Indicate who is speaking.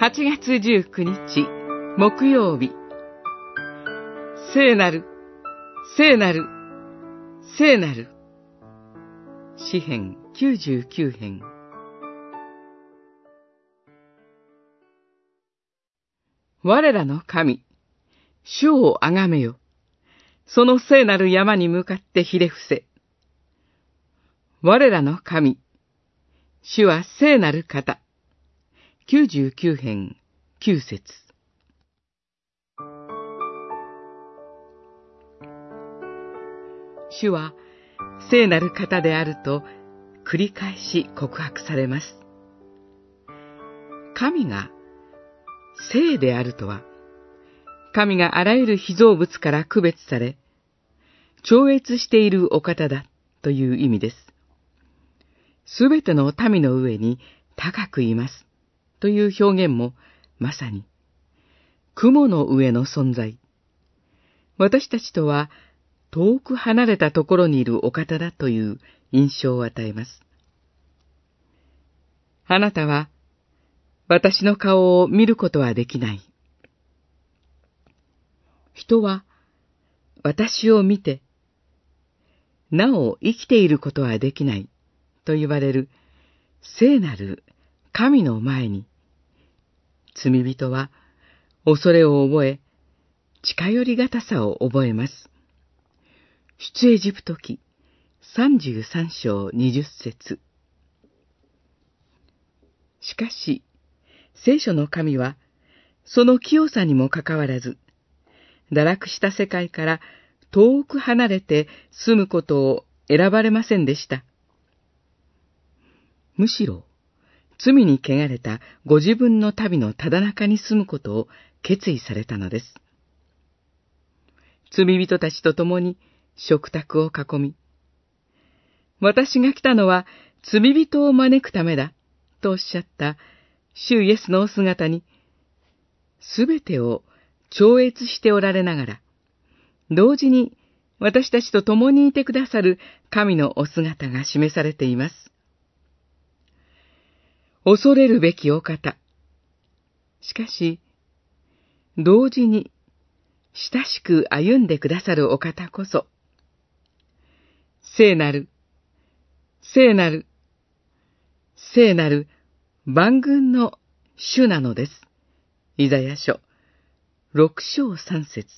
Speaker 1: 8月19日、木曜日。聖なる、聖なる、聖なる。詩編99編。我らの神、主をあがめよ。その聖なる山に向かってひれ伏せ。我らの神、主は聖なる方。99編9節主は聖なる方であると繰り返し告白されます。神が聖であるとは、神があらゆる被造物から区別され、超越しているお方だという意味です。すべての民の上に高くいますという表現もまさに雲の上の存在。私たちとは遠く離れたところにいるお方だという印象を与えます。あなたは私の顔を見ることはできない。人は私を見て、なお生きていることはできないと言われる聖なる神の前に、罪人は恐れを覚え、近寄りがたさを覚えます。出エジプト記33章20節しかし、聖書の神は、その清さにもかかわらず、堕落した世界から遠く離れて住むことを選ばれませんでした。むしろ、罪に汚れたご自分の旅のただ中に住むことを決意されたのです。罪人たちと共に食卓を囲み、私が来たのは罪人を招くためだ、とおっしゃった主イエスのお姿に、すべてを超越しておられながら、同時に私たちと共にいてくださる神のお姿が示されています。恐れるべきお方。しかし、同時に親しく歩んでくださるお方こそ、聖なる、聖なる、聖なる万軍の主なのです。イザヤ書、六章三節。